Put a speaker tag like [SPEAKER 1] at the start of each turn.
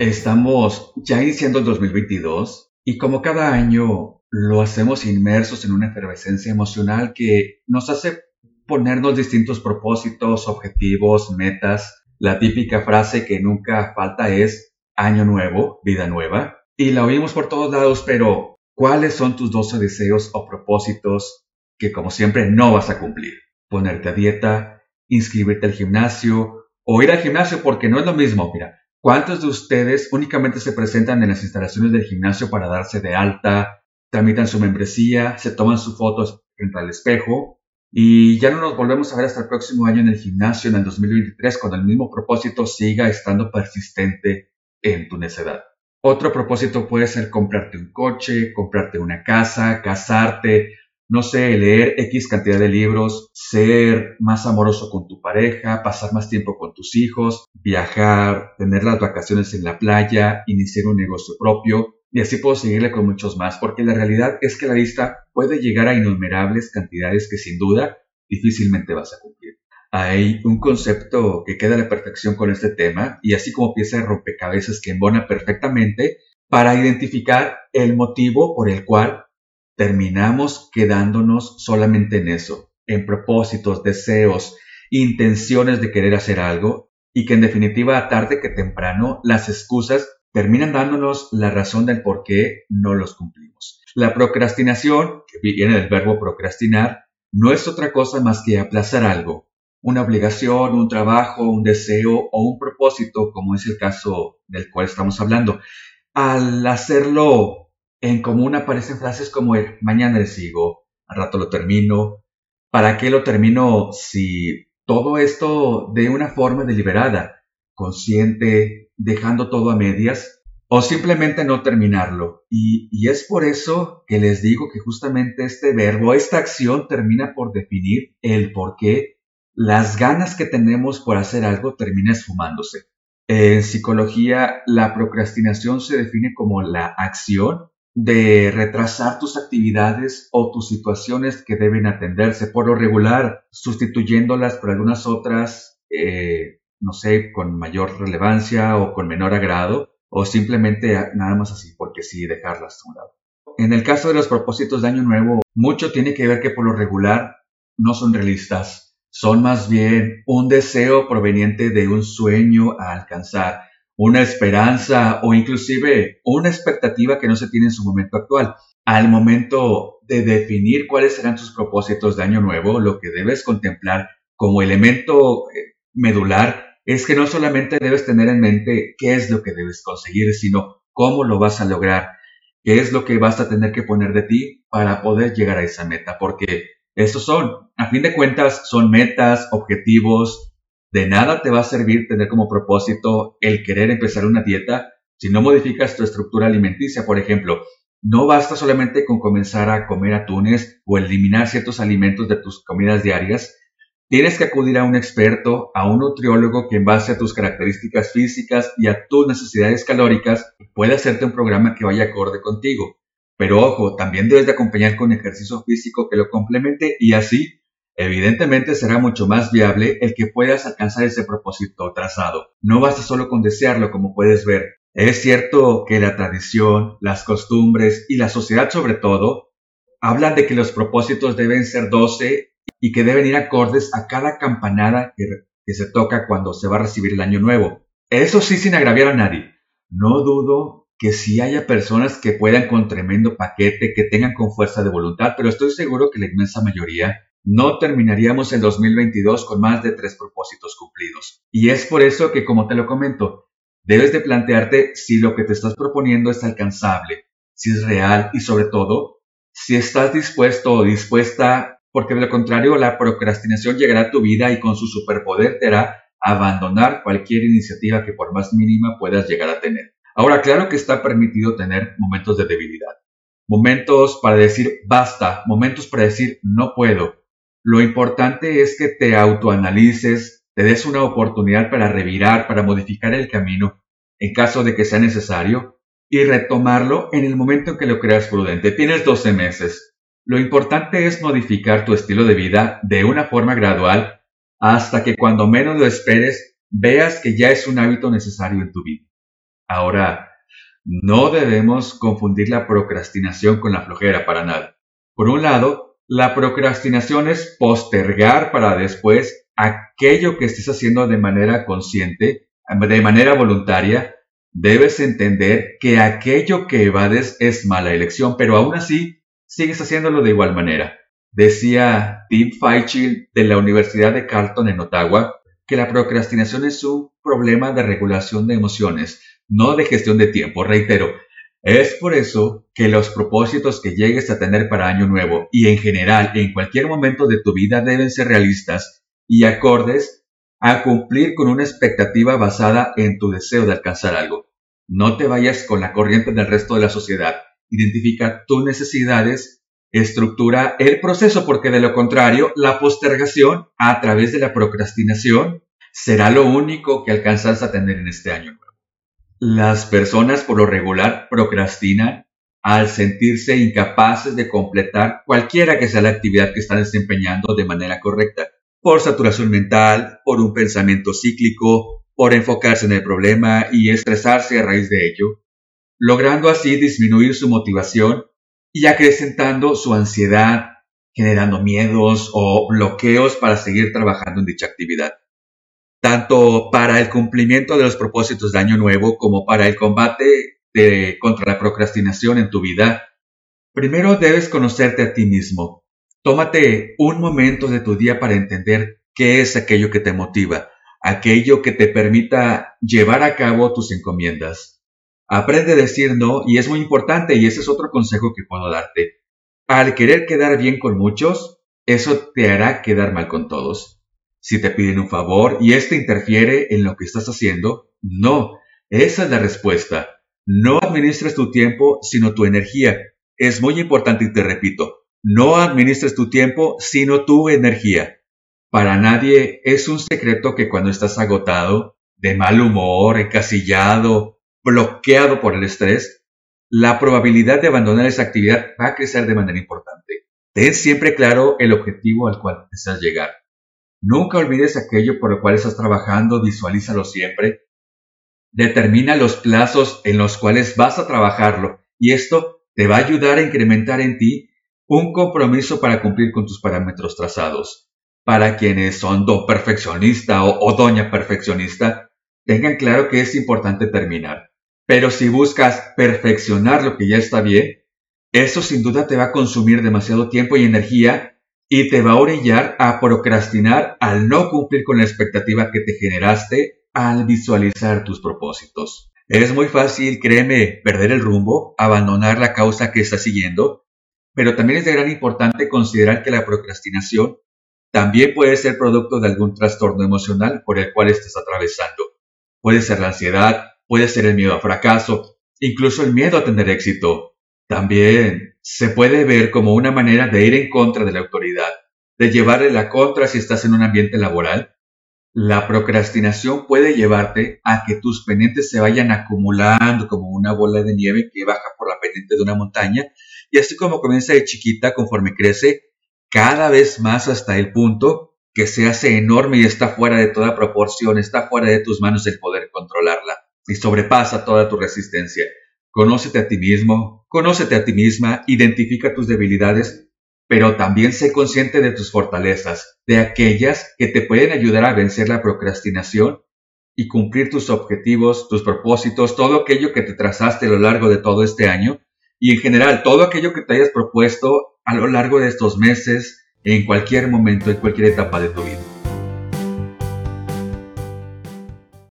[SPEAKER 1] Estamos ya iniciando el 2022 y como cada año lo hacemos inmersos en una efervescencia emocional que nos hace ponernos distintos propósitos, objetivos, metas. La típica frase que nunca falta es año nuevo, vida nueva. Y la oímos por todos lados, pero ¿cuáles son tus 12 deseos o propósitos que como siempre no vas a cumplir? Ponerte a dieta, inscribirte al gimnasio o ir al gimnasio porque no es lo mismo. Mira, ¿Cuántos de ustedes únicamente se presentan en las instalaciones del gimnasio para darse de alta, tramitan su membresía, se toman sus fotos frente al espejo y ya no nos volvemos a ver hasta el próximo año en el gimnasio, en el 2023, cuando el mismo propósito siga estando persistente en tu necedad? Otro propósito puede ser comprarte un coche, comprarte una casa, casarte, no sé, leer X cantidad de libros, ser más amoroso con tu pareja, pasar más tiempo con tus hijos, viajar, tener las vacaciones en la playa, iniciar un negocio propio, y así puedo seguirle con muchos más, porque la realidad es que la lista puede llegar a innumerables cantidades que sin duda difícilmente vas a cumplir. Hay un concepto que queda a la perfección con este tema, y así como pieza de rompecabezas que embona perfectamente para identificar el motivo por el cual terminamos quedándonos solamente en eso, en propósitos, deseos, intenciones de querer hacer algo y que en definitiva tarde que temprano las excusas terminan dándonos la razón del por qué no los cumplimos. La procrastinación, que viene del verbo procrastinar, no es otra cosa más que aplazar algo, una obligación, un trabajo, un deseo o un propósito, como es el caso del cual estamos hablando. Al hacerlo en común aparecen frases como el mañana le sigo, al rato lo termino. ¿Para qué lo termino si todo esto de una forma deliberada, consciente, dejando todo a medias? O simplemente no terminarlo. Y, es por eso que les digo que justamente este verbo, esta acción termina por definir el por qué las ganas que tenemos por hacer algo termina esfumándose. En psicología, la procrastinación se define como la acción de retrasar tus actividades o tus situaciones que deben atenderse por lo regular, sustituyéndolas por algunas otras, eh, no sé, con mayor relevancia o con menor agrado, o simplemente nada más así, porque sí, dejarlas a un lado. En el caso de los propósitos de Año Nuevo, mucho tiene que ver que por lo regular no son realistas, son más bien un deseo proveniente de un sueño a alcanzar una esperanza o inclusive una expectativa que no se tiene en su momento actual. Al momento de definir cuáles serán tus propósitos de año nuevo, lo que debes contemplar como elemento eh, medular es que no solamente debes tener en mente qué es lo que debes conseguir, sino cómo lo vas a lograr, qué es lo que vas a tener que poner de ti para poder llegar a esa meta, porque estos son, a fin de cuentas, son metas, objetivos, de nada te va a servir tener como propósito el querer empezar una dieta si no modificas tu estructura alimenticia. Por ejemplo, no basta solamente con comenzar a comer atunes o eliminar ciertos alimentos de tus comidas diarias. Tienes que acudir a un experto, a un nutriólogo que en base a tus características físicas y a tus necesidades calóricas puede hacerte un programa que vaya acorde contigo. Pero ojo, también debes de acompañar con ejercicio físico que lo complemente y así Evidentemente será mucho más viable el que puedas alcanzar ese propósito trazado. No basta solo con desearlo, como puedes ver. Es cierto que la tradición, las costumbres y la sociedad sobre todo hablan de que los propósitos deben ser 12 y que deben ir acordes a cada campanada que, se toca cuando se va a recibir el año nuevo. Eso sí sin agraviar a nadie. No dudo que sí haya personas que puedan con tremendo paquete, que tengan con fuerza de voluntad, pero estoy seguro que la inmensa mayoría no terminaríamos el 2022 con más de tres propósitos cumplidos. Y es por eso que, como te lo comento, debes de plantearte si lo que te estás proponiendo es alcanzable, si es real y sobre todo, si estás dispuesto o dispuesta, porque de lo contrario la procrastinación llegará a tu vida y con su superpoder te hará abandonar cualquier iniciativa que por más mínima puedas llegar a tener. Ahora, claro que está permitido tener momentos de debilidad, momentos para decir basta, momentos para decir no puedo, lo importante es que te autoanalices, te des una oportunidad para revirar, para modificar el camino en caso de que sea necesario y retomarlo en el momento en que lo creas prudente. Tienes 12 meses. Lo importante es modificar tu estilo de vida de una forma gradual hasta que cuando menos lo esperes veas que ya es un hábito necesario en tu vida. Ahora, no debemos confundir la procrastinación con la flojera para nada. Por un lado, la procrastinación es postergar para después aquello que estés haciendo de manera consciente, de manera voluntaria. Debes entender que aquello que evades es mala elección, pero aún así sigues haciéndolo de igual manera. Decía Tim Feichel de la Universidad de Carleton en Ottawa que la procrastinación es un problema de regulación de emociones, no de gestión de tiempo. Reitero, es por eso que los propósitos que llegues a tener para Año Nuevo y en general en cualquier momento de tu vida deben ser realistas y acordes a cumplir con una expectativa basada en tu deseo de alcanzar algo. No te vayas con la corriente del resto de la sociedad. Identifica tus necesidades estructura el proceso porque de lo contrario, la postergación a través de la procrastinación será lo único que alcanzas a tener en este año Las personas por lo regular procrastinan al sentirse incapaces de completar cualquiera que sea la actividad que están desempeñando de manera correcta, por saturación mental, por un pensamiento cíclico, por enfocarse en el problema y estresarse a raíz de ello, logrando así disminuir su motivación y acrecentando su ansiedad, generando miedos o bloqueos para seguir trabajando en dicha actividad. Tanto para el cumplimiento de los propósitos de Año Nuevo como para el combate contra la procrastinación en tu vida, primero debes conocerte a ti mismo. Tómate un momento de tu día para entender qué es aquello que te motiva, aquello que te permita llevar a cabo tus encomiendas. Aprende a decir no y es muy importante y ese es otro consejo que puedo darte. Al querer quedar bien con muchos, eso te hará quedar mal con todos. Si te piden un favor y éste interfiere en lo que estás haciendo, no, esa es la respuesta. No administres tu tiempo, sino tu energía. Es muy importante y te repito, no administres tu tiempo, sino tu energía. Para nadie es un secreto que cuando estás agotado, de mal humor, encasillado, bloqueado por el estrés, la probabilidad de abandonar esa actividad va a crecer de manera importante. Ten siempre claro el objetivo al cual deseas llegar. Nunca olvides aquello por lo cual estás trabajando, visualízalo siempre. Determina los plazos en los cuales vas a trabajarlo y esto te va a ayudar a incrementar en ti un compromiso para cumplir con tus parámetros trazados. Para quienes son do perfeccionista o, o doña perfeccionista, tengan claro que es importante terminar. Pero si buscas perfeccionar lo que ya está bien, eso sin duda te va a consumir demasiado tiempo y energía y te va a orillar a procrastinar al no cumplir con la expectativa que te generaste al visualizar tus propósitos. Es muy fácil, créeme, perder el rumbo, abandonar la causa que estás siguiendo, pero también es de gran importante considerar que la procrastinación también puede ser producto de algún trastorno emocional por el cual estés atravesando. Puede ser la ansiedad, puede ser el miedo a fracaso, incluso el miedo a tener éxito. También se puede ver como una manera de ir en contra de la autoridad, de llevarle la contra si estás en un ambiente laboral. La procrastinación puede llevarte a que tus pendientes se vayan acumulando como una bola de nieve que baja por la pendiente de una montaña y así como comienza de chiquita conforme crece cada vez más hasta el punto que se hace enorme y está fuera de toda proporción, está fuera de tus manos el poder controlarla y sobrepasa toda tu resistencia. Conócete a ti mismo, conócete a ti misma, identifica tus debilidades, pero también sé consciente de tus fortalezas, de aquellas que te pueden ayudar a vencer la procrastinación y cumplir tus objetivos, tus propósitos, todo aquello que te trazaste a lo largo de todo este año y en general todo aquello que te hayas propuesto a lo largo de estos meses, en cualquier momento, en cualquier etapa de tu vida.